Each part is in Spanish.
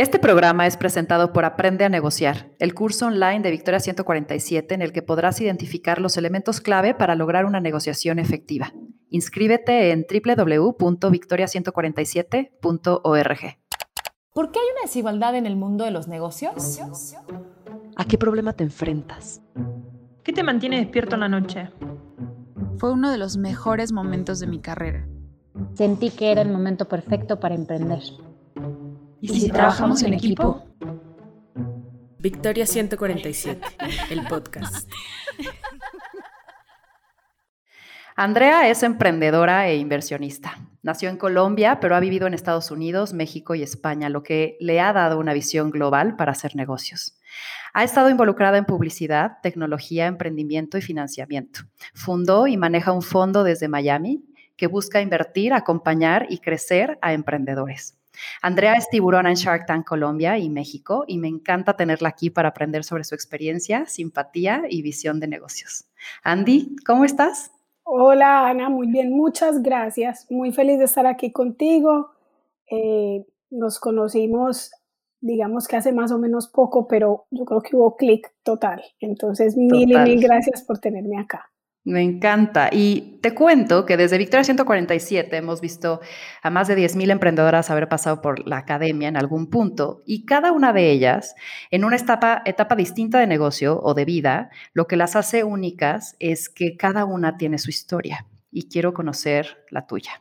Este programa es presentado por Aprende a Negociar, el curso online de Victoria 147 en el que podrás identificar los elementos clave para lograr una negociación efectiva. Inscríbete en www.victoria147.org. ¿Por qué hay una desigualdad en el mundo de los negocios? ¿A qué problema te enfrentas? ¿Qué te mantiene despierto en la noche? Fue uno de los mejores momentos de mi carrera. Sentí que era el momento perfecto para emprender. ¿Y si, trabajamos en equipo? Victoria 147, el podcast. Andrea es emprendedora e inversionista. Nació en Colombia, pero ha vivido en Estados Unidos, México y España, lo que le ha dado una visión global para hacer negocios. Ha estado involucrada en publicidad, tecnología, emprendimiento y financiamiento. Fundó y maneja un fondo desde Miami que busca invertir, acompañar y crecer a emprendedores. Andrea es tiburona en Shark Tank Colombia y México y me encanta tenerla aquí para aprender sobre su experiencia, simpatía y visión de negocios. Andy, ¿cómo estás? Hola Ana, muy bien, muchas gracias. Muy feliz de estar aquí contigo. Eh, nos conocimos, digamos que hace más o menos poco, pero yo creo que hubo clic total. Entonces, mil y mil gracias por tenerme acá. Me encanta. Y te cuento que desde Victoria 147 hemos visto a más de 10.000 emprendedoras haber pasado por la academia en algún punto y cada una de ellas en una etapa, etapa distinta de negocio o de vida, lo que las hace únicas es que cada una tiene su historia y quiero conocer la tuya.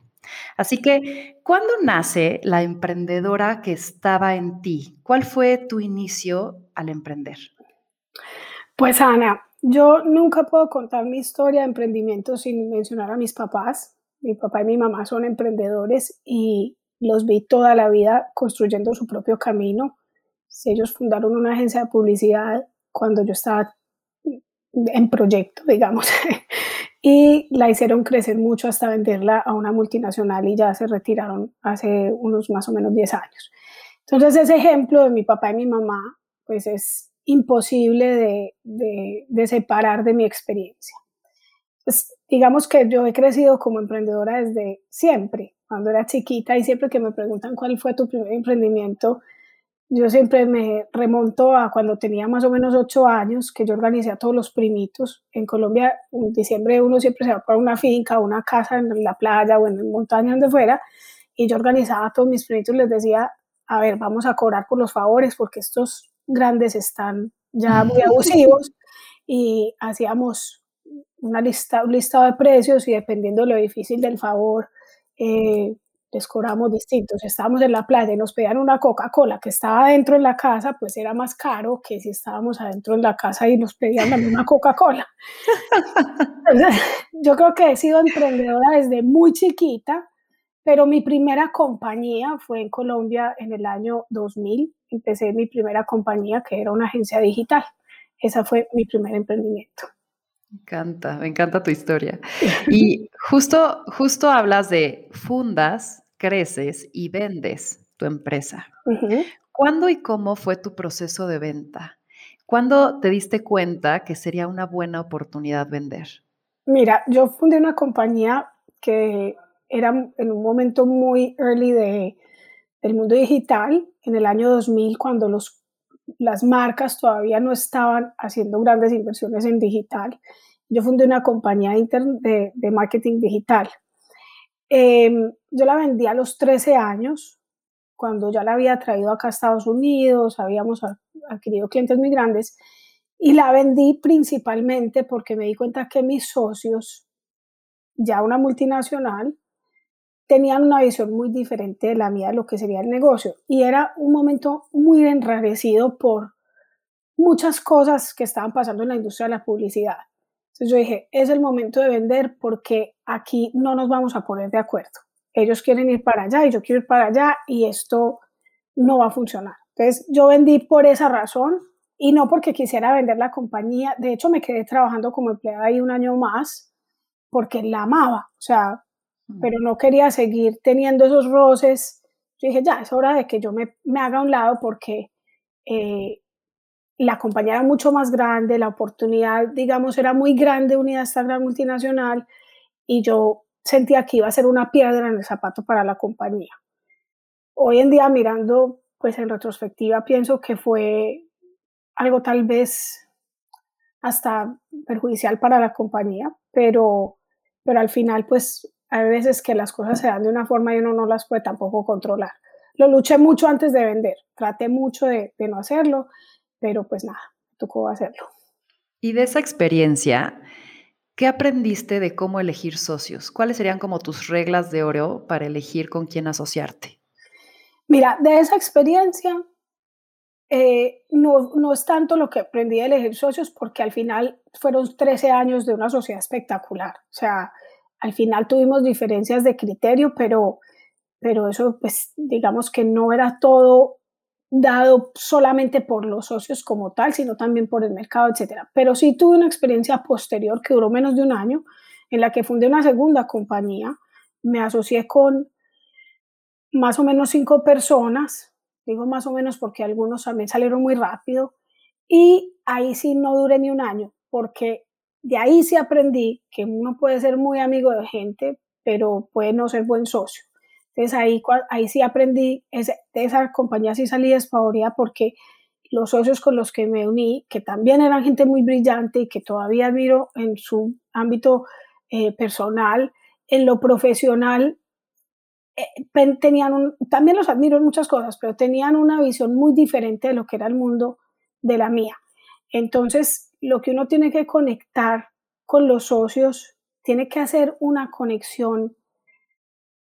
Así que, ¿cuándo nace la emprendedora que estaba en ti? ¿Cuál fue tu inicio al emprender? Pues Ana, yo nunca puedo contar mi historia de emprendimiento sin mencionar a mis papás. Mi papá y mi mamá son emprendedores y los vi toda la vida construyendo su propio camino. Ellos fundaron una agencia de publicidad cuando yo estaba en proyecto, digamos, y la hicieron crecer mucho hasta venderla a una multinacional y ya se retiraron hace unos más o menos 10 años. Entonces ese ejemplo de mi papá y mi mamá, pues es imposible de, separar de mi experiencia. Pues, digamos que yo he crecido como emprendedora desde siempre, cuando era chiquita y siempre que me preguntan cuál fue tu primer emprendimiento, yo siempre me remonto a cuando tenía más o menos ocho años, que yo organizé a todos los primitos. En Colombia, en diciembre uno siempre se va para una finca, una casa en la playa o en la montaña, donde fuera, y yo organizaba a todos mis primitos, les decía, a ver, vamos a cobrar por los favores, porque estos grandes están ya muy abusivos y hacíamos una lista, un listado de precios y dependiendo de lo difícil del favor, eh, les cobramos distintos. estábamos en la playa y nos pedían una Coca-Cola que estaba dentro de la casa, pues era más caro que si estábamos adentro de la casa y nos pedían la misma Coca-Cola. yo creo que he sido emprendedora desde muy chiquita, pero mi primera compañía fue en Colombia en el año 2000 empecé mi primera compañía, que era una agencia digital. Esa fue mi primer emprendimiento. Me encanta, me encanta tu historia. Y justo, justo hablas de fundas, creces y vendes tu empresa. ¿Cuándo y cómo fue tu proceso de venta? ¿Cuándo te diste cuenta que sería una buena oportunidad vender? Mira, yo fundé una compañía que era en un momento muy early de, del mundo digital en el año 2000 cuando los, las marcas todavía no estaban haciendo grandes inversiones en digital. Yo fundé una compañía de, de marketing digital. Em, yo la vendí a los 13 años, cuando ya la había traído acá a Estados Unidos, habíamos adquirido clientes muy grandes, y la vendí principalmente porque me di cuenta que mis socios, ya una multinacional, tenían una visión muy diferente de la mía de lo que sería el negocio. Y era un momento muy enrarecido por muchas cosas que estaban pasando en la industria de la publicidad. Entonces yo dije, es el momento de vender porque aquí no nos vamos a poner de acuerdo. Ellos quieren ir para allá y yo quiero ir para allá y esto no va a funcionar. Entonces yo vendí por esa razón y no porque quisiera vender la compañía. De hecho, me quedé trabajando como empleada ahí un año más porque la amaba. O sea, pero no quería seguir teniendo esos roces. Dije, ya, es hora de que yo me, me haga a un lado porque eh, la compañía era mucho más grande, la oportunidad, digamos, era muy grande unida a esta gran multinacional y yo sentía que iba a ser una piedra en el zapato para la compañía. Hoy en día, mirando pues en retrospectiva pienso que fue algo tal vez hasta perjudicial para la compañía, pero, pero al final pues hay veces que las cosas se dan de una forma y uno no las puede tampoco controlar. Lo luché mucho antes de vender, traté mucho de, de no hacerlo, pero pues nada, tocó hacerlo. Y de esa experiencia, ¿qué aprendiste de cómo elegir socios? ¿Cuáles serían como tus reglas de oro para elegir con quién asociarte? Mira, de esa experiencia eh, no, no, es tanto lo que aprendí a elegir socios porque al final fueron 13 años de una sociedad espectacular. O sea, al final tuvimos diferencias de criterio, pero, pero eso pues digamos que no era todo dado solamente por los socios como tal, sino también por el mercado, etcétera. Pero sí tuve una experiencia posterior que duró menos de un año, en la que fundé una segunda compañía. Me asocié con más o menos cinco personas, digo más o menos porque algunos también salieron muy rápido, y ahí sí no duré ni un año, porque de ahí sí aprendí que uno puede ser muy amigo de gente, pero puede no ser buen socio. Entonces ahí, ahí sí aprendí, de esa compañía sí salí despavorida porque los socios con los que me uní, que también eran gente muy brillante y que todavía admiro en su ámbito eh, personal, en lo profesional, eh, tenían un, también los admiro en muchas cosas, pero tenían una visión muy diferente de lo que era el mundo de la mía. Entonces, lo que uno tiene que conectar con los socios, tiene que hacer una conexión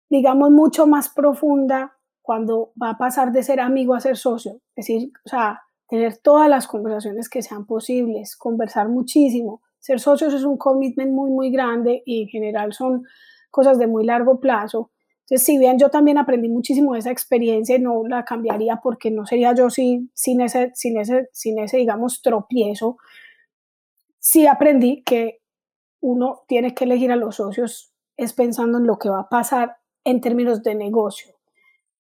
digamos, mucho más profunda cuando va a pasar de ser amigo a ser socio. Es decir, o sea, tener todas las conversaciones que sean posibles, conversar muchísimo. Ser socios es un commitment muy, muy grande y en general son cosas de muy largo plazo. Entonces, si bien yo también aprendí muchísimo de esa experiencia, no la cambiaría porque no sería yo sin, sin, ese, sin, ese, sin ese, digamos, tropiezo. Sí aprendí que uno tiene que elegir a los socios es pensando en lo que va a pasar en términos de negocio.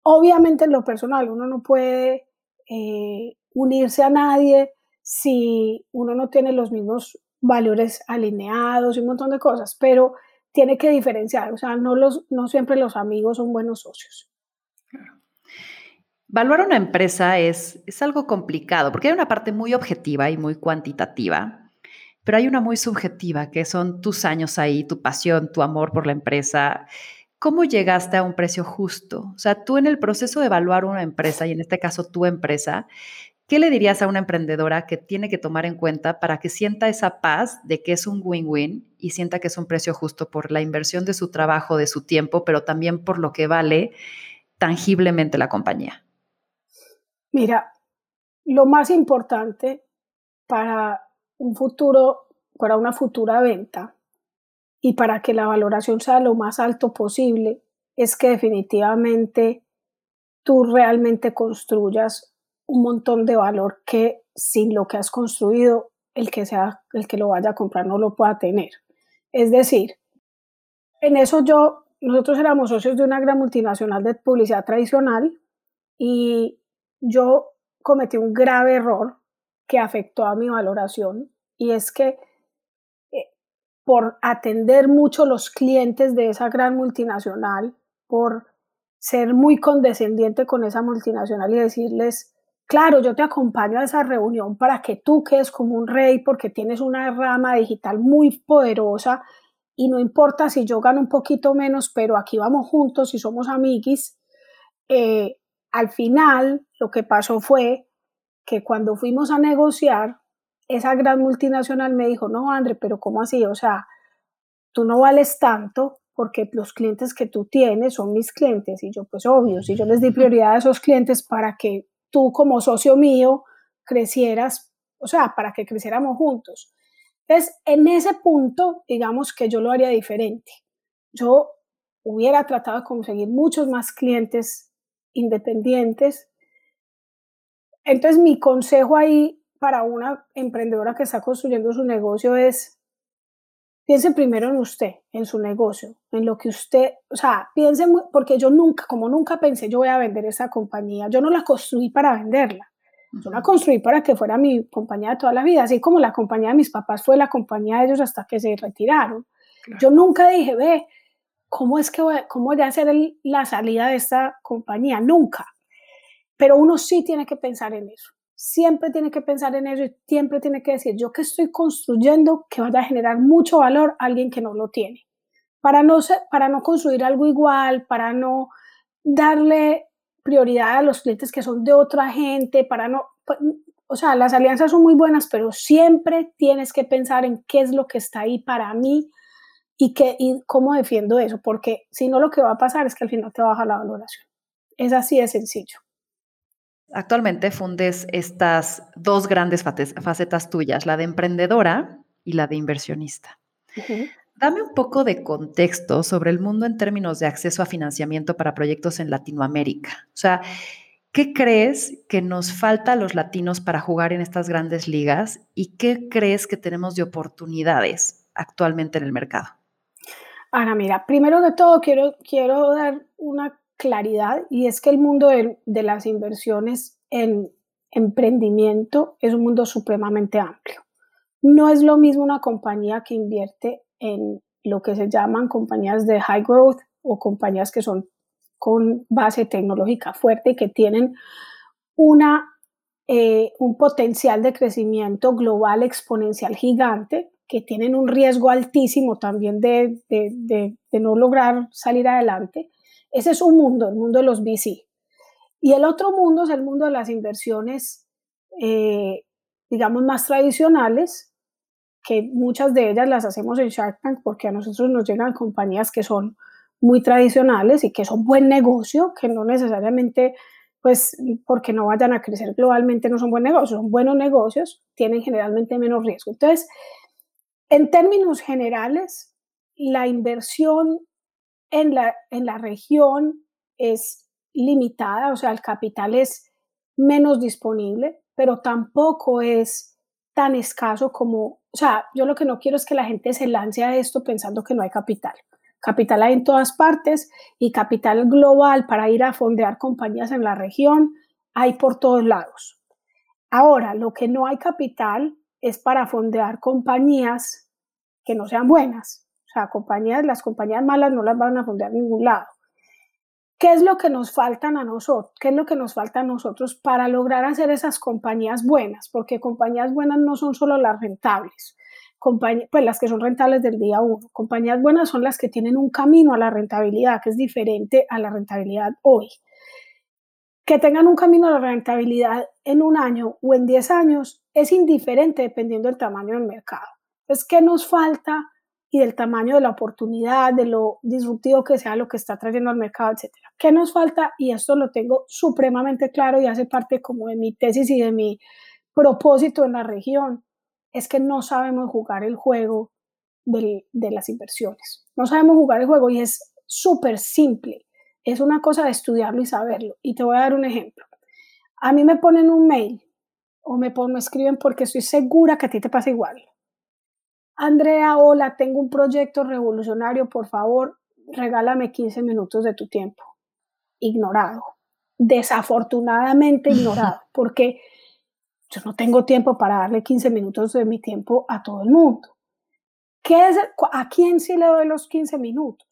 Obviamente en lo personal uno no puede eh, unirse a nadie si uno no tiene los mismos valores alineados y un montón de cosas, pero tiene que diferenciar, o sea, no, los, no siempre los amigos son buenos socios. Evaluar una empresa es, es algo complicado porque hay una parte muy objetiva y muy cuantitativa, pero hay una muy subjetiva que son tus años ahí, tu pasión, tu amor por la empresa, ¿Cómo llegaste a un precio justo? O sea, tú en el proceso de evaluar una empresa, y en este caso tu empresa, ¿qué le dirías a una emprendedora que tiene que tomar en cuenta para que sienta esa paz de que es un win-win y sienta que es un precio justo por la inversión de su trabajo, de su tiempo, pero también por lo que vale tangiblemente la compañía? Mira, lo más importante para un futuro, para una futura venta, y para que la valoración sea lo más alto posible es que definitivamente tú realmente construyas un montón de valor que sin lo que has construido el que sea el que lo vaya a comprar no lo pueda tener. Es decir, en eso yo nosotros éramos socios de una gran multinacional de publicidad tradicional y yo cometí un grave error que afectó a mi valoración y es que por atender mucho los clientes de esa gran multinacional, por ser muy condescendiente con esa multinacional y decirles, claro, yo te acompaño a esa reunión para que tú quedes como un rey porque tienes una rama digital muy poderosa y no importa si yo gano un poquito menos, pero aquí vamos juntos y somos amiguis. Eh, al final, lo que pasó fue que cuando fuimos a negociar, esa gran multinacional me dijo, no, André, pero ¿cómo así? O sea, tú no vales tanto porque los clientes que tú tienes son mis clientes. Y yo, pues obvio, si yo les di prioridad a esos clientes para que tú como socio mío crecieras, o sea, para que creciéramos juntos. Entonces, en ese punto, digamos que yo lo haría diferente. Yo hubiera tratado de conseguir muchos más clientes independientes. Entonces, mi consejo ahí para una emprendedora que está construyendo su negocio es, piense primero en usted, en su negocio, en lo que usted, o sea, piense, porque yo nunca, como nunca pensé yo voy a vender esa compañía, yo no la construí para venderla, yo la construí para que fuera mi compañía de toda la vida, así como la compañía de mis papás fue la compañía de ellos hasta que se retiraron. Yo nunca dije, ve, ¿cómo es que voy, cómo voy a hacer la salida de esta compañía? Nunca. Pero uno sí tiene que pensar en eso. Siempre tiene que pensar en eso y siempre tiene que decir, yo que estoy construyendo que vaya a generar mucho valor a alguien que no lo tiene. Para no, para no construir algo igual, para no darle prioridad a los clientes que son de otra gente, para no, o sea, las alianzas son muy buenas, pero siempre tienes que pensar en qué es lo que está ahí para mí y, y cómo defiendo eso, porque si no lo que va a pasar es que al final te baja la valoración. Es así de sencillo. Actualmente fundes estas dos grandes facetas tuyas, la de emprendedora y la de inversionista. Dame un poco de contexto sobre el mundo en términos de acceso a financiamiento para proyectos en Latinoamérica. O sea, ¿qué crees que nos falta a los latinos para jugar en estas grandes ligas y qué crees que tenemos de oportunidades actualmente en el mercado? Ana, mira, primero de todo quiero, quiero dar una claridad y es que el mundo de, las inversiones en emprendimiento es un mundo supremamente amplio. No es lo mismo una compañía que invierte en lo que se llaman compañías de high growth o compañías que son con base tecnológica fuerte y que tienen una, eh, un potencial de crecimiento global exponencial gigante, que tienen un riesgo altísimo también de, de no lograr salir adelante, ese es un mundo, el mundo de los VC. Y el otro mundo es el mundo de las inversiones, eh, digamos, más tradicionales, que muchas de ellas las hacemos en Shark Tank porque a nosotros nos llegan compañías que son muy tradicionales y que son buen negocio, que no necesariamente, pues, porque no vayan a crecer globalmente, no son buen negocio, son buenos negocios, tienen generalmente menos riesgo. Entonces, en términos generales, la inversión en la, en la región es limitada, o sea, el capital es menos disponible, pero tampoco es tan escaso como, o sea, yo lo que no quiero es que la gente se lance a esto pensando que no hay capital. Capital hay en todas partes y capital global para ir a fondear compañías en la región hay por todos lados. Ahora, lo que no hay capital es para fondear compañías que no sean buenas las compañías malas no las van a fundar en ningún lado. ¿Qué es lo que nos faltan a nosotros? ¿Qué es lo que nos falta a nosotros para lograr hacer esas compañías buenas? Porque compañías buenas no son solo las rentables, pues las que son rentables del día uno. Compañías buenas son las que tienen un camino a la rentabilidad que es diferente a la rentabilidad hoy. Que tengan un camino a la rentabilidad en un año o en diez años es indiferente dependiendo del tamaño del mercado. Es que nos falta y del tamaño de la oportunidad, de lo disruptivo que sea lo que está trayendo al mercado, etcétera. ¿Qué nos falta? Y esto lo tengo supremamente claro y hace parte como de mi tesis y de mi propósito en la región, es que no sabemos jugar el juego de, de las inversiones. No sabemos jugar el juego y es súper simple. Es una cosa de estudiarlo y saberlo. Y te voy a dar un ejemplo. A mí me ponen un mail o me, me escriben porque estoy segura que a ti te pasa igual Andrea, hola, tengo un proyecto revolucionario, por favor, regálame 15 minutos de tu tiempo. Ignorado, desafortunadamente ignorado, porque yo no tengo tiempo para darle 15 minutos de mi tiempo a todo el mundo. ¿Qué es, ¿A quién sí le doy los 15 minutos?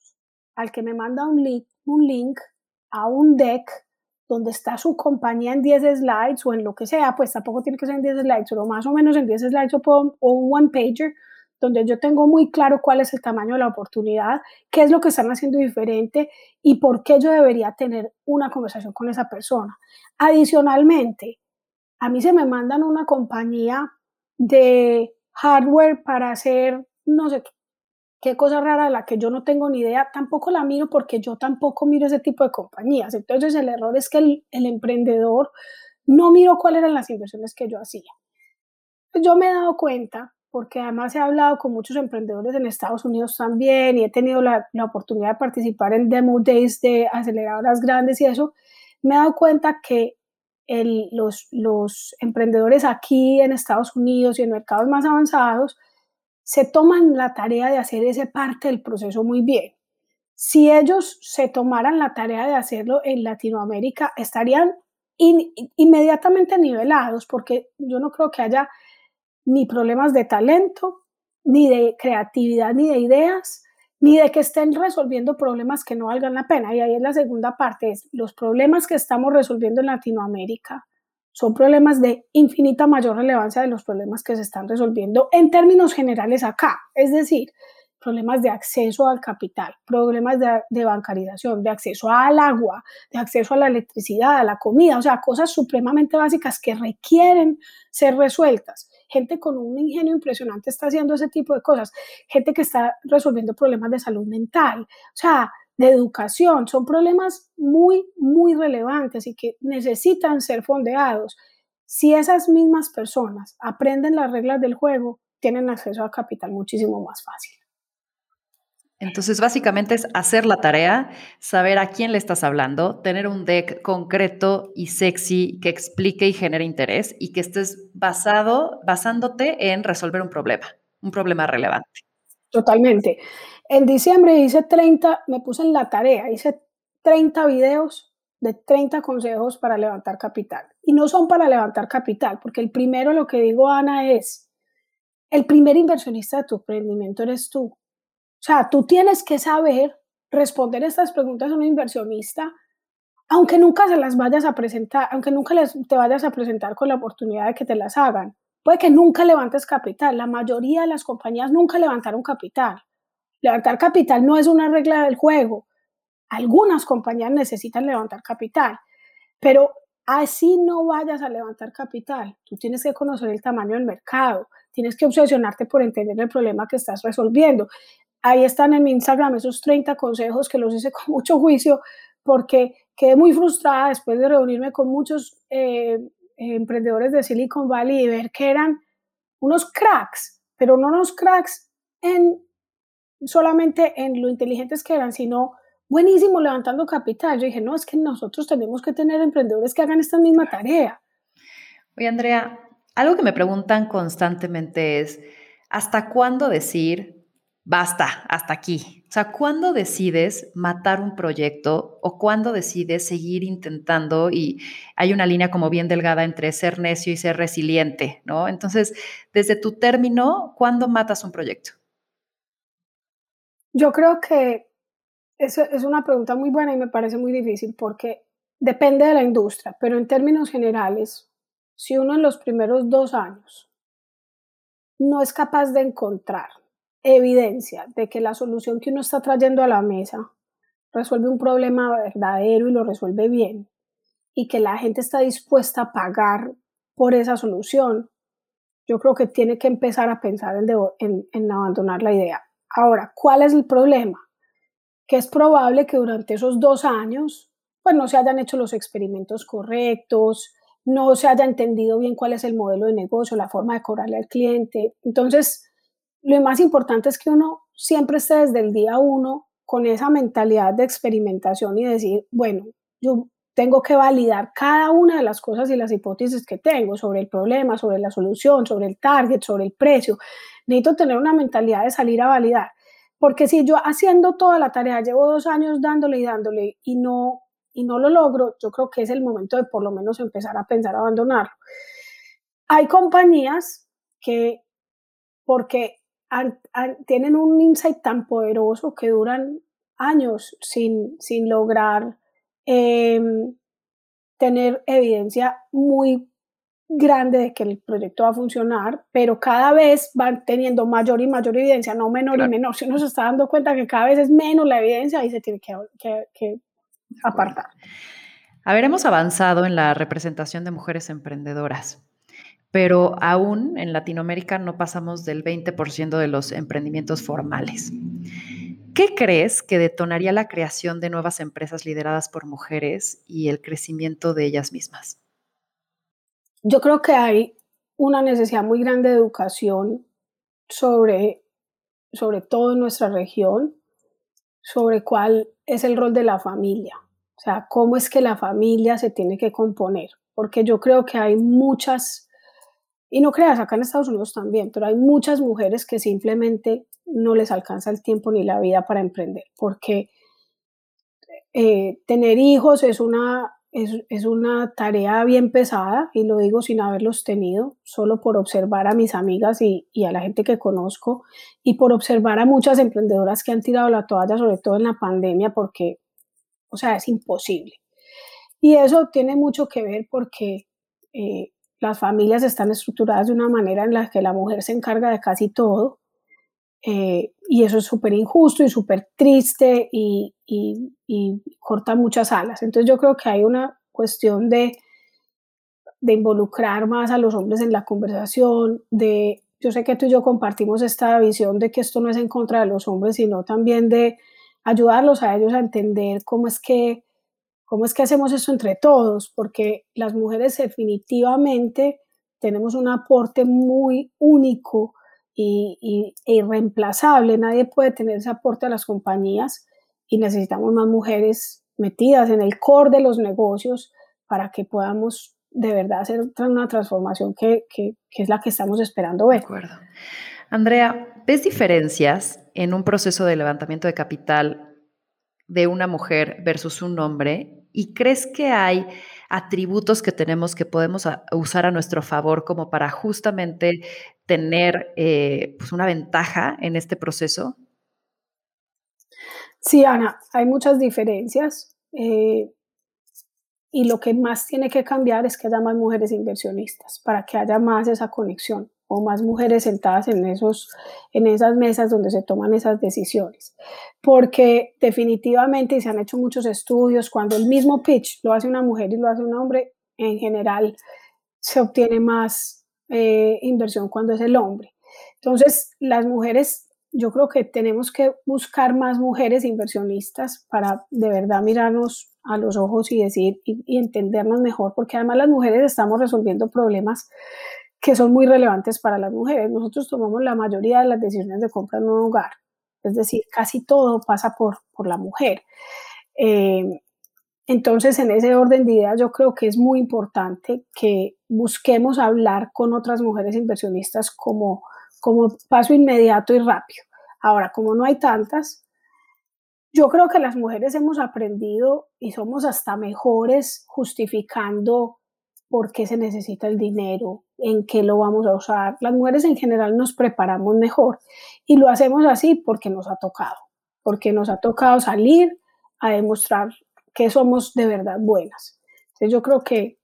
Al que me manda un link, un link a un deck donde está su compañía en 10 slides o en lo que sea, pues tampoco tiene que ser en 10 slides, pero más o menos en 10 slides o, o un one pager donde yo tengo muy claro cuál es el tamaño de la oportunidad, qué es lo que están haciendo diferente y por qué yo debería tener una conversación con esa persona. Adicionalmente, a mí se me mandan una compañía de hardware para hacer no sé qué cosa rara de la que yo no tengo ni idea, tampoco la miro porque yo tampoco miro ese tipo de compañías. Entonces el error es que el, el emprendedor no miró cuáles eran las inversiones que yo hacía. Yo me he dado cuenta porque además he hablado con muchos emprendedores en Estados Unidos también y he tenido la, la, oportunidad de participar en demo days de aceleradoras grandes y eso, me he dado cuenta que el, los, los emprendedores aquí en Estados Unidos y en mercados más avanzados se toman la tarea de hacer esa parte del proceso muy bien. Si ellos se tomaran la tarea de hacerlo en Latinoamérica, estarían inmediatamente nivelados, porque yo no creo que haya ni problemas de talento, ni de creatividad, ni de ideas, ni de que estén resolviendo problemas que no valgan la pena. Y ahí es la segunda parte, es los problemas que estamos resolviendo en Latinoamérica son problemas de infinita mayor relevancia de los problemas que se están resolviendo en términos generales acá. Es decir, problemas de acceso al capital, problemas de, de, bancarización, de acceso al agua, de acceso a la electricidad, a la comida, o sea, cosas supremamente básicas que requieren ser resueltas. Gente con un ingenio impresionante está haciendo ese tipo de cosas, gente que está resolviendo problemas de salud mental, o sea, de educación, son problemas muy, muy relevantes y que necesitan ser fondeados. Si esas mismas personas aprenden las reglas del juego, tienen acceso a capital muchísimo más fácil. Entonces, básicamente es hacer la tarea, saber a quién le estás hablando, tener un deck concreto y sexy que explique y genere interés y que estés basado, basándote en resolver un problema, un problema relevante. Totalmente. En diciembre hice 30, me puse en la tarea, hice 30 videos de 30 consejos para levantar capital. Y no son para levantar capital, porque el primero, lo que digo, Ana, es, el primer inversionista de tu emprendimiento eres tú. O sea, tú tienes que saber responder estas preguntas a un inversionista, aunque nunca se las vayas a presentar, aunque nunca te vayas a presentar con la oportunidad de que te las hagan. Puede que nunca levantes capital. La mayoría de las compañías nunca levantaron capital. Levantar capital no es una regla del juego. Algunas compañías necesitan levantar capital, pero así no vayas a levantar capital. Tú tienes que conocer el tamaño del mercado, tienes que obsesionarte por entender el problema que estás resolviendo. Ahí están en mi Instagram esos 30 consejos que los hice con mucho juicio porque quedé muy frustrada después de reunirme con muchos eh, emprendedores de Silicon Valley y ver que eran unos cracks, pero no unos cracks en solamente en lo inteligentes que eran, sino buenísimo levantando capital. Yo dije, no, es que nosotros tenemos que tener emprendedores que hagan esta misma tarea. Oye, Andrea, algo que me preguntan constantemente es, ¿hasta cuándo decir, basta, hasta aquí? O sea, ¿cuándo decides matar un proyecto o cuándo decides seguir intentando? Y hay una línea como bien delgada entre ser necio y ser resiliente, ¿no? Entonces, desde tu término, ¿cuándo matas un proyecto? Yo creo que es, es una pregunta muy buena y me parece muy difícil porque depende de la industria, pero en términos generales, si uno en los primeros dos años no es capaz de encontrar evidencia de que la solución que uno está trayendo a la mesa resuelve un problema verdadero y lo resuelve bien, y que la gente está dispuesta a pagar por esa solución, yo creo que tiene que empezar a pensar en, abandonar la idea. Ahora, ¿cuál es el problema? Que es probable que durante esos dos años pues no se hayan hecho los experimentos correctos, no se haya entendido bien cuál es el modelo de negocio, la forma de cobrarle al cliente. Entonces, lo más importante es que uno siempre esté desde el día uno con esa mentalidad de experimentación y decir, bueno, yo tengo que validar cada una de las cosas y las hipótesis que tengo sobre el problema, sobre la solución, sobre el target, sobre el precio. Necesito tener una mentalidad de salir a validar. Porque si yo haciendo toda la tarea, llevo dos años dándole y dándole y no, y no lo logro, yo creo que es el momento de por lo menos empezar a pensar abandonarlo. Hay compañías que, porque tienen un insight tan poderoso que duran años sin, sin lograr Em, tener evidencia muy grande de que el proyecto va a funcionar, pero cada vez van teniendo mayor y mayor evidencia, no menor y menor. Si uno se está dando cuenta que cada vez es menos la evidencia, y se tiene que, que, que apartar. A ver, hemos avanzado en la representación de mujeres emprendedoras, pero aún en Latinoamérica no pasamos del 20% de los emprendimientos formales. ¿Qué crees que detonaría la creación de nuevas empresas lideradas por mujeres y el crecimiento de ellas mismas? Yo creo que hay una necesidad muy grande de educación sobre, sobre todo en nuestra región, sobre cuál es el rol de la familia, o sea, cómo es que la familia se tiene que componer, porque yo creo que hay muchas, y no creas, acá en Estados Unidos también, pero hay muchas mujeres que simplemente no les alcanza el tiempo ni la vida para emprender, porque eh, tener hijos es una, es, una tarea bien pesada y lo digo sin haberlos tenido, solo por observar a mis amigas y, y, a la gente que conozco y por observar a muchas emprendedoras que han tirado la toalla, sobre todo en la pandemia, porque, o sea, es imposible. Y eso tiene mucho que ver porque eh, las familias están estructuradas de una manera en la que la mujer se encarga de casi todo. Eh, y eso es súper injusto y súper triste y, y, corta muchas alas. Entonces yo creo que hay una cuestión de, de involucrar más a los hombres en la conversación, de, yo sé que tú y yo compartimos esta visión de que esto no es en contra de los hombres, sino también de ayudarlos a ellos a entender cómo es que ¿Cómo es que hacemos eso entre todos? Porque las mujeres definitivamente tenemos un aporte muy único y, e irreemplazable. Nadie puede tener ese aporte a las compañías y necesitamos más mujeres metidas en el core de los negocios para que podamos de verdad hacer una transformación que, que, que es la que estamos esperando ver. De acuerdo. Andrea, ¿ves diferencias en un proceso de levantamiento de capital de una mujer versus un hombre? ¿Y crees que hay atributos que tenemos que podemos usar a nuestro favor como para justamente tener eh, pues una ventaja en este proceso? Sí, Ana, hay muchas diferencias. Eh, y lo que más tiene que cambiar es que haya más mujeres inversionistas para que haya más esa conexión o más mujeres sentadas en, esos, en esas mesas donde se toman esas decisiones. Porque definitivamente, y se han hecho muchos estudios, cuando el mismo pitch lo hace una mujer y lo hace un hombre, en general se obtiene más eh, inversión cuando es el hombre. Entonces, las mujeres, yo creo que tenemos que buscar más mujeres inversionistas para de verdad mirarnos a los ojos y decir y entendernos mejor, porque además las mujeres estamos resolviendo problemas que son muy relevantes para las mujeres. Nosotros tomamos la mayoría de las decisiones de compra en un hogar, es decir, casi todo pasa por, por la mujer. Eh, entonces, en ese orden de ideas, yo creo que es muy importante que busquemos hablar con otras mujeres inversionistas como, como paso inmediato y rápido. Ahora, como no hay tantas, yo creo que las mujeres hemos aprendido y somos hasta mejores justificando por qué se necesita el dinero, en qué lo vamos a usar. Las mujeres en general nos preparamos mejor y lo hacemos así porque nos ha tocado, porque nos ha tocado salir a demostrar que somos de verdad buenas. Entonces yo creo que,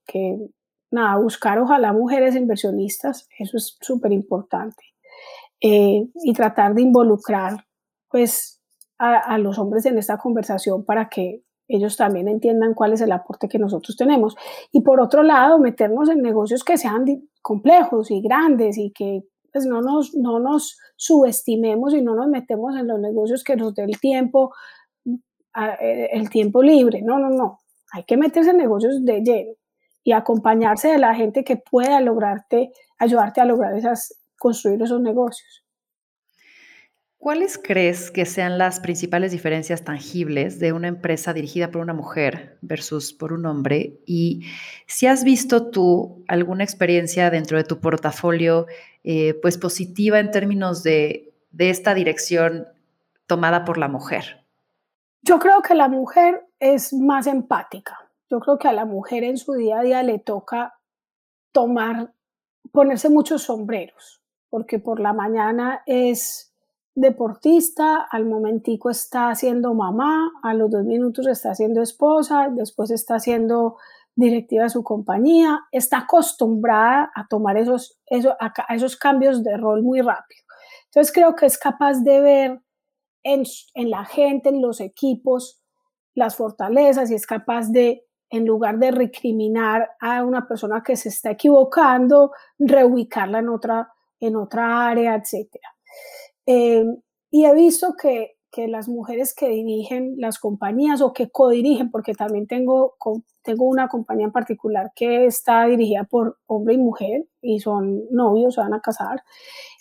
nada, buscar ojalá mujeres inversionistas, eso es súper importante. Eh, y tratar de involucrar pues a los hombres en esta conversación para que ellos también entiendan cuál es el aporte que nosotros tenemos. Y por otro lado, meternos en negocios que sean complejos y grandes y que pues, no, nos, no nos subestimemos y no nos metemos en los negocios que nos dé el tiempo, eh, el tiempo libre. No, no, no. Hay que meterse en negocios de lleno y acompañarse de la gente que pueda lograrte, ayudarte a lograr esas, construir esos negocios. ¿Cuáles crees que sean las principales diferencias tangibles de una empresa dirigida por una mujer versus por un hombre? Y si has visto tú alguna experiencia dentro de tu portafolio eh, pues positiva en términos de, de esta dirección tomada por la mujer. Yo creo que la mujer es más empática. Yo creo que a la mujer en su día a día le toca tomar, ponerse muchos sombreros, porque por la mañana es deportista, al momentico está siendo mamá, a los dos minutos está siendo esposa, después está siendo directiva de su compañía, está acostumbrada a tomar esos, esos, esos cambios de rol muy rápido. Entonces creo que es capaz de ver en, en la gente, en los equipos, las fortalezas y es capaz de, en lugar de recriminar a una persona que se está equivocando, reubicarla en otra, en otra área, etcétera. Eh, y he visto que, que, las mujeres que dirigen las compañías o que codirigen, porque también tengo, tengo una compañía en particular que está dirigida por hombre y mujer y son novios, se van a casar,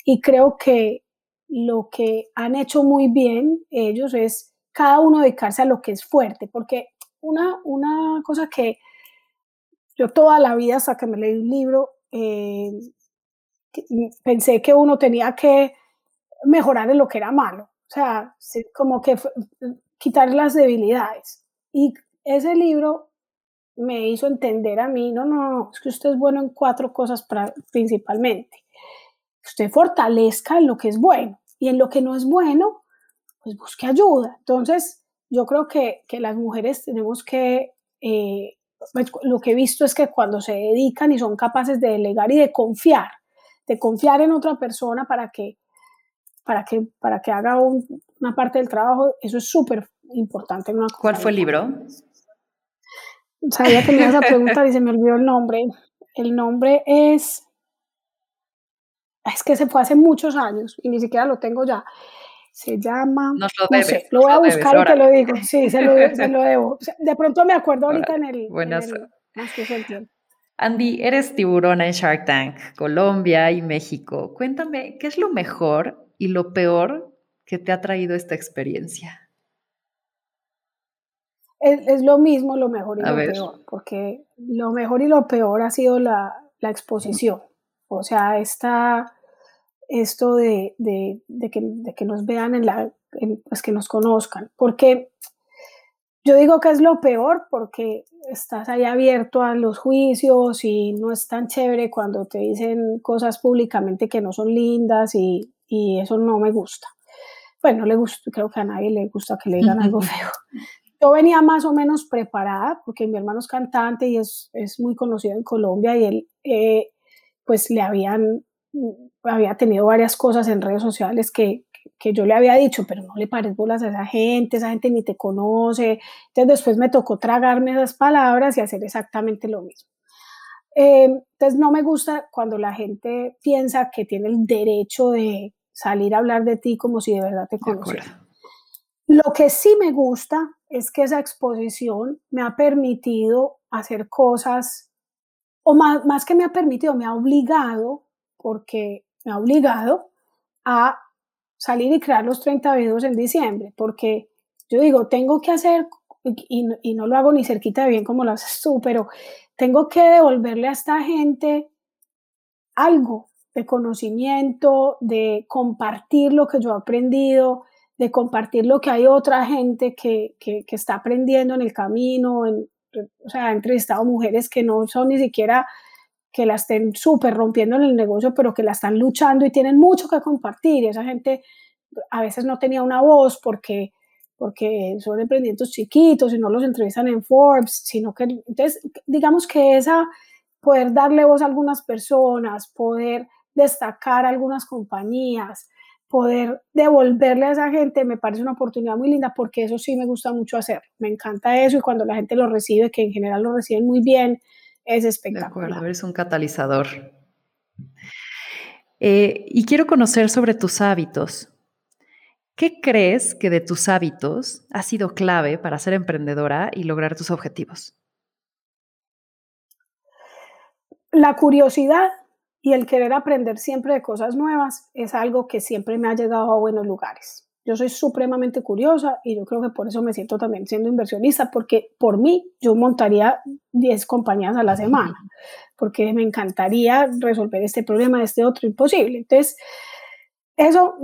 y creo que lo que han hecho muy bien ellos es cada uno dedicarse a lo que es fuerte, porque una, una cosa que yo toda la vida, hasta que me leí un libro, eh, pensé que uno tenía que mejorar en lo que era malo, o sea, como que quitar las debilidades. Y ese libro me hizo entender a mí, no, no, es que usted es bueno en cuatro cosas principalmente. Usted fortalezca en lo que es bueno y en lo que no es bueno, pues busque ayuda. Entonces, yo creo que, que las mujeres tenemos que, eh, pues, lo que he visto es que cuando se dedican y son capaces de delegar y de confiar, de confiar en otra persona para que, para que, para que haga una parte del trabajo, eso es súper importante. ¿Cuál fue el libro? Sabía que me ibas a preguntar y se me olvidó el nombre. El nombre es, es que se fue hace muchos años y ni siquiera lo tengo ya. Se llama. lo, no sé, lo voy a buscar y te lo digo. Sí, se lo, se lo debo. De pronto me acuerdo ahorita en el. Buenas. Andy, eres tiburona en Shark Tank, Colombia y México. Cuéntame, ¿qué es lo mejor y lo peor que te ha traído esta experiencia? Es, lo mismo, lo mejor y lo peor, porque lo mejor y lo peor ha sido la, la exposición. O sea, esta esto de, de, de, que, de, que, nos vean en la, pues que nos conozcan, porque yo digo que es lo peor porque estás ahí abierto a los juicios y no es tan chévere cuando te dicen cosas públicamente que no son lindas y, y eso no me gusta. Bueno, no le gusta, creo que a nadie le gusta que le digan algo feo. Yo venía más o menos preparada porque mi hermano es cantante y es, es muy conocido en Colombia y él, eh, pues le habían había tenido varias cosas en redes sociales que, que yo le había dicho, pero no le pares bolas a esa gente, esa gente ni te conoce. Entonces después me tocó tragarme esas palabras y hacer exactamente lo mismo. Eh, entonces no me gusta cuando la gente piensa que tiene el derecho de salir a hablar de ti como si de verdad te conociera. Lo que sí me gusta es que esa exposición me ha permitido hacer cosas, o más, más que me ha permitido, me ha obligado porque me ha obligado a salir y crear los 30 videos en diciembre, porque yo digo, tengo que hacer, y, y, no lo hago ni cerquita de bien como lo haces tú, pero tengo que devolverle a esta gente algo de conocimiento, de compartir lo que yo he aprendido, de compartir lo que hay otra gente que, que, está aprendiendo en el camino, en, o sea, he entrevistado mujeres que no son ni siquiera que la estén súper rompiendo en el negocio, pero que la están luchando y tienen mucho que compartir. Y esa gente a veces no tenía una voz porque, porque son emprendimientos chiquitos y no los entrevistan en Forbes, sino que, entonces, digamos que esa, poder darle voz a algunas personas, poder destacar algunas compañías, poder devolverle a esa gente me parece una oportunidad muy linda porque eso sí me gusta mucho hacer. Me encanta eso y cuando la gente lo recibe, que en general lo reciben muy bien, es espectacular. De acuerdo, eres un catalizador. Eh, y quiero conocer sobre tus hábitos. ¿Qué crees que de tus hábitos ha sido clave para ser emprendedora y lograr tus objetivos? La curiosidad y el querer aprender siempre de cosas nuevas es algo que siempre me ha llegado a buenos lugares. Yo soy supremamente curiosa y yo creo que por eso me siento también siendo inversionista, porque por mí yo montaría 10 compañías a la semana, porque me encantaría resolver este problema, este otro, imposible. Entonces, eso,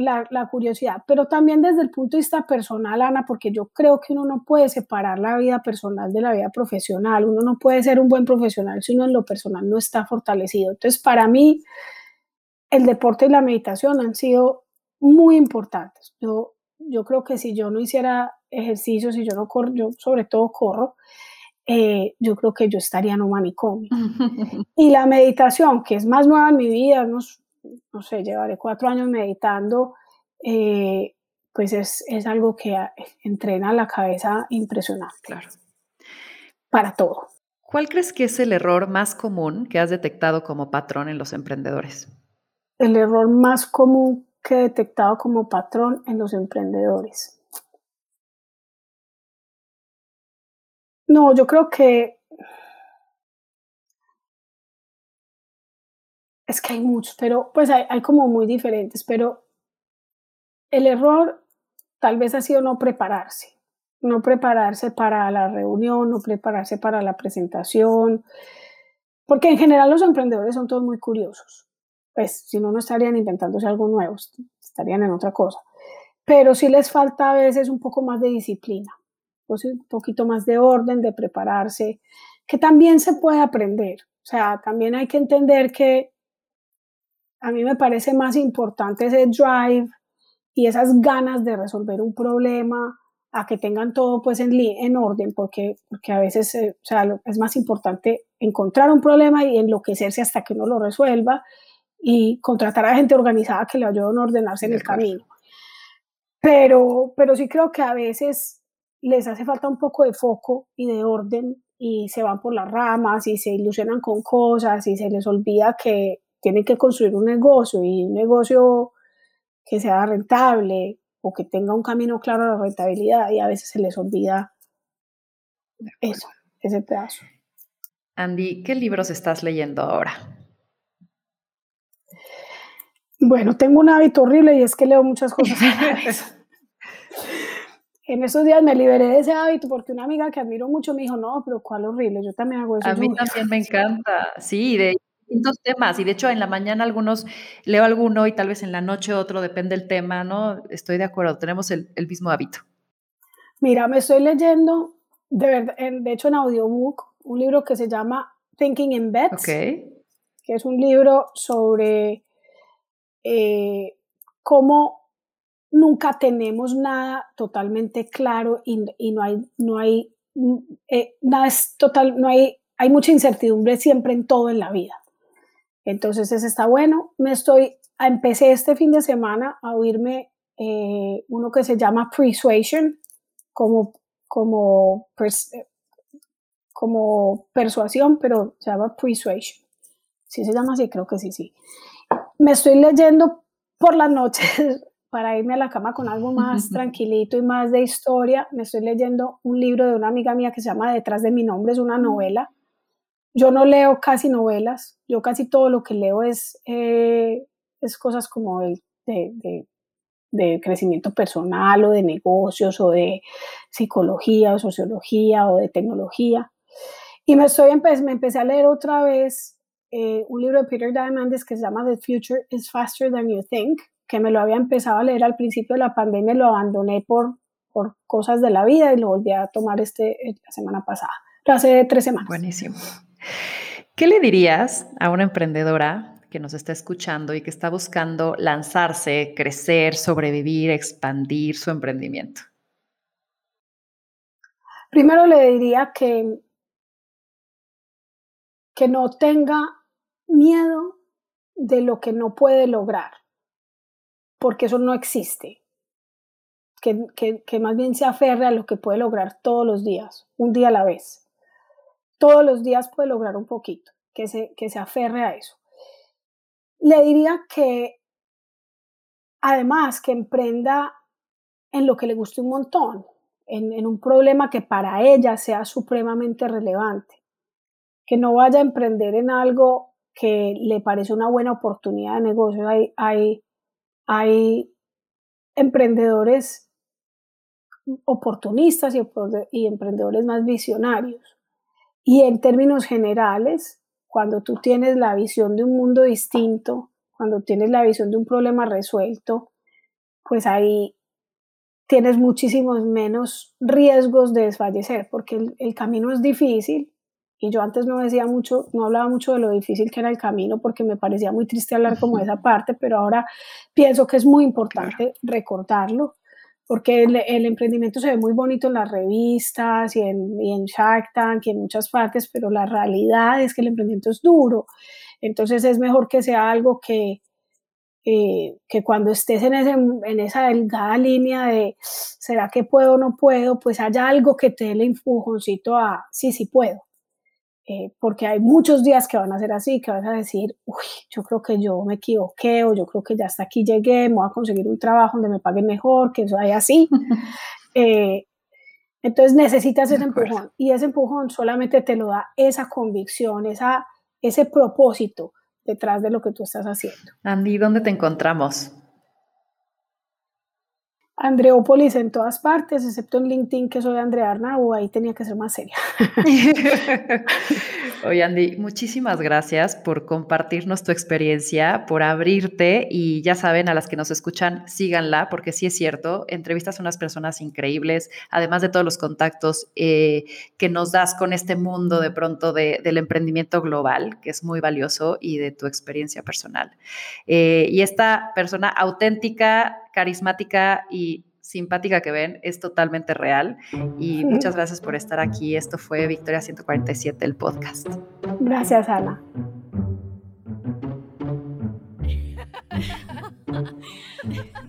la, la, curiosidad, pero también desde el punto de vista personal, Ana, porque yo creo que uno no puede separar la vida personal de la vida profesional, uno no puede ser un buen profesional si uno en lo personal no está fortalecido. Entonces, para mí, el deporte y la meditación han sido muy importantes. Yo, yo creo que si yo no hiciera ejercicio, si yo no corro, yo sobre todo corro, eh, yo creo que yo estaría en un manicomio. y la meditación, que es más nueva en mi vida, no, no sé, llevaré cuatro años meditando, eh, pues es, es, algo que entrena la cabeza impresionante. Claro. Para todo. ¿Cuál crees que es el error más común que has detectado como patrón en los emprendedores? El error más común que he detectado como patrón en los emprendedores? No, yo creo que es que hay muchos, pero pues hay, hay, como muy diferentes, pero el error tal vez ha sido no prepararse, no prepararse para la reunión, no prepararse para la presentación, porque en general los emprendedores son todos muy curiosos pues si no, no estarían inventándose algo nuevo, estarían en otra cosa. Pero sí les falta a veces un poco más de disciplina, un poquito más de orden, de prepararse, que también se puede aprender. O sea, también hay que entender que a mí me parece más importante ese drive y esas ganas de resolver un problema a que tengan todo pues en, en orden, porque, porque a veces eh, o sea, es más importante encontrar un problema y enloquecerse hasta que uno lo resuelva y contratar a gente organizada que le ayude a ordenarse en el camino. Pero, pero sí creo que a veces les hace falta un poco de foco y de orden y se van por las ramas y se ilusionan con cosas y se les olvida que tienen que construir un negocio y un negocio que sea rentable o que tenga un camino claro a la rentabilidad y a veces se les olvida eso, ese pedazo. Andy, ¿qué libros estás leyendo ahora? Bueno, tengo un hábito horrible y es que leo muchas cosas. en esos días me liberé de ese hábito porque una amiga que admiro mucho me dijo, no, pero ¿cuál horrible? Yo también hago eso. A mí también me encanta, sí, de distintos temas. Y de hecho, en la mañana algunos leo alguno y tal vez en la noche otro, depende del tema, ¿no? Estoy de acuerdo, tenemos el, mismo hábito. Mira, me estoy leyendo, de, verdad, de hecho en audiobook, un libro que se llama Thinking in Bets, que es un libro sobre eh, cómo nunca tenemos nada totalmente claro y, no hay, no hay, eh, nada es total, no hay, hay mucha incertidumbre siempre en todo en la vida. Entonces, ese está bueno. Me estoy, empecé este fin de semana a oírme eh, uno que se llama Persuasion, como, como, como persuasión, pero se llama Persuasion. ¿Sí se llama así? Creo que sí, sí. Me estoy leyendo por las noches para irme a la cama con algo más tranquilito y más de historia. Me estoy leyendo un libro de una amiga mía que se llama Detrás de mi nombre, es una novela yo no leo casi novelas, yo casi todo lo que leo es, eh, es cosas como de, de, crecimiento personal o de negocios o de psicología o sociología o de tecnología. Y me, estoy, me empecé a leer otra vez eh, un libro de Peter Diamandis que se llama The Future is Faster Than You Think, que me lo había empezado a leer al principio de la pandemia, lo abandoné por, por cosas de la vida y lo volví a tomar este, la semana pasada, hace tres semanas. Buenísimo. ¿Qué le dirías a una emprendedora que nos está escuchando y que está buscando lanzarse, crecer, sobrevivir, expandir su emprendimiento? Primero le diría que, que no tenga miedo de lo que no puede lograr, porque eso no existe. Que, que, más bien se aferre a lo que puede lograr todos los días, un día a la vez todos los días puede lograr un poquito, que se, que se aferre a eso. Le diría que además que emprenda en lo que le guste un montón, en, un problema que para ella sea supremamente relevante, que no vaya a emprender en algo que le parece una buena oportunidad de negocio. Hay, hay, hay emprendedores oportunistas y emprendedores más visionarios y en términos generales, cuando tú tienes la visión de un mundo distinto, cuando tienes la visión de un problema resuelto, pues ahí tienes muchísimos menos riesgos de desfallecer, porque el, camino es difícil. Y yo antes no decía mucho, no hablaba mucho de lo difícil que era el camino, porque me parecía muy triste hablar como de esa parte, pero ahora pienso que es muy importante recordarlo porque el, emprendimiento se ve muy bonito en las revistas y en, y en, Shark Tank y en muchas partes, pero la realidad es que el emprendimiento es duro. Entonces es mejor que sea algo que, eh, que cuando estés en, ese, en esa delgada línea de ¿será que puedo o no puedo? Pues haya algo que te dé el empujoncito a sí, sí puedo. Eh, porque hay muchos días que van a ser así, que vas a decir, uy, yo creo que yo me equivoqué o yo creo que ya hasta aquí llegué, me voy a conseguir un trabajo donde me paguen mejor, que eso haya así. Eh, entonces necesitas ese empujón y ese empujón solamente te lo da esa convicción, esa, ese propósito detrás de lo que tú estás haciendo. Andy, ¿dónde te encontramos? Andreópolis en todas partes, excepto en LinkedIn, que soy Andrea Arnau, ahí tenía que ser más seria. Oye, Andy, muchísimas gracias por compartirnos tu experiencia, por abrirte y ya saben, a las que nos escuchan, síganla, porque sí es cierto, entrevistas a unas personas increíbles, además de todos los contactos eh, que nos das con este mundo de pronto del emprendimiento global, que es muy valioso, y de tu experiencia personal. Eh, y esta persona auténtica, carismática y simpática que ven es totalmente real. Y muchas gracias por estar aquí. Esto fue Victoria 147, el podcast. Gracias, Ana.